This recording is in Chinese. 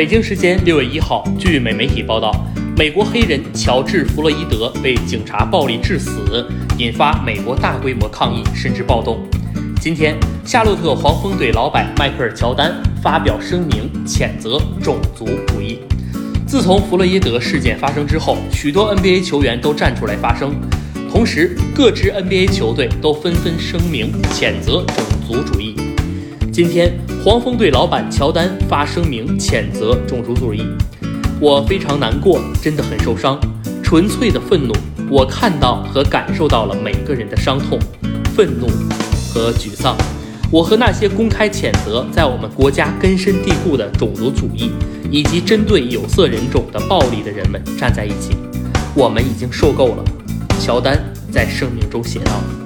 北京时间六月一号，据美媒体报道，美国黑人乔治·弗洛伊德被警察暴力致死，引发美国大规模抗议甚至暴动。今天，夏洛特黄蜂队老板迈克尔·乔丹发表声明，谴责种族主义。自从弗洛伊德事件发生之后，许多 NBA 球员都站出来发声，同时各支 NBA 球队都纷纷声明谴责种族主义。今天，黄蜂队老板乔丹发声明谴责种族主义，我非常难过，真的很受伤，纯粹的愤怒。我看到和感受到了每个人的伤痛、愤怒和沮丧。我和那些公开谴责在我们国家根深蒂固的种族主义以及针对有色人种的暴力的人们站在一起。我们已经受够了，乔丹在声明中写道。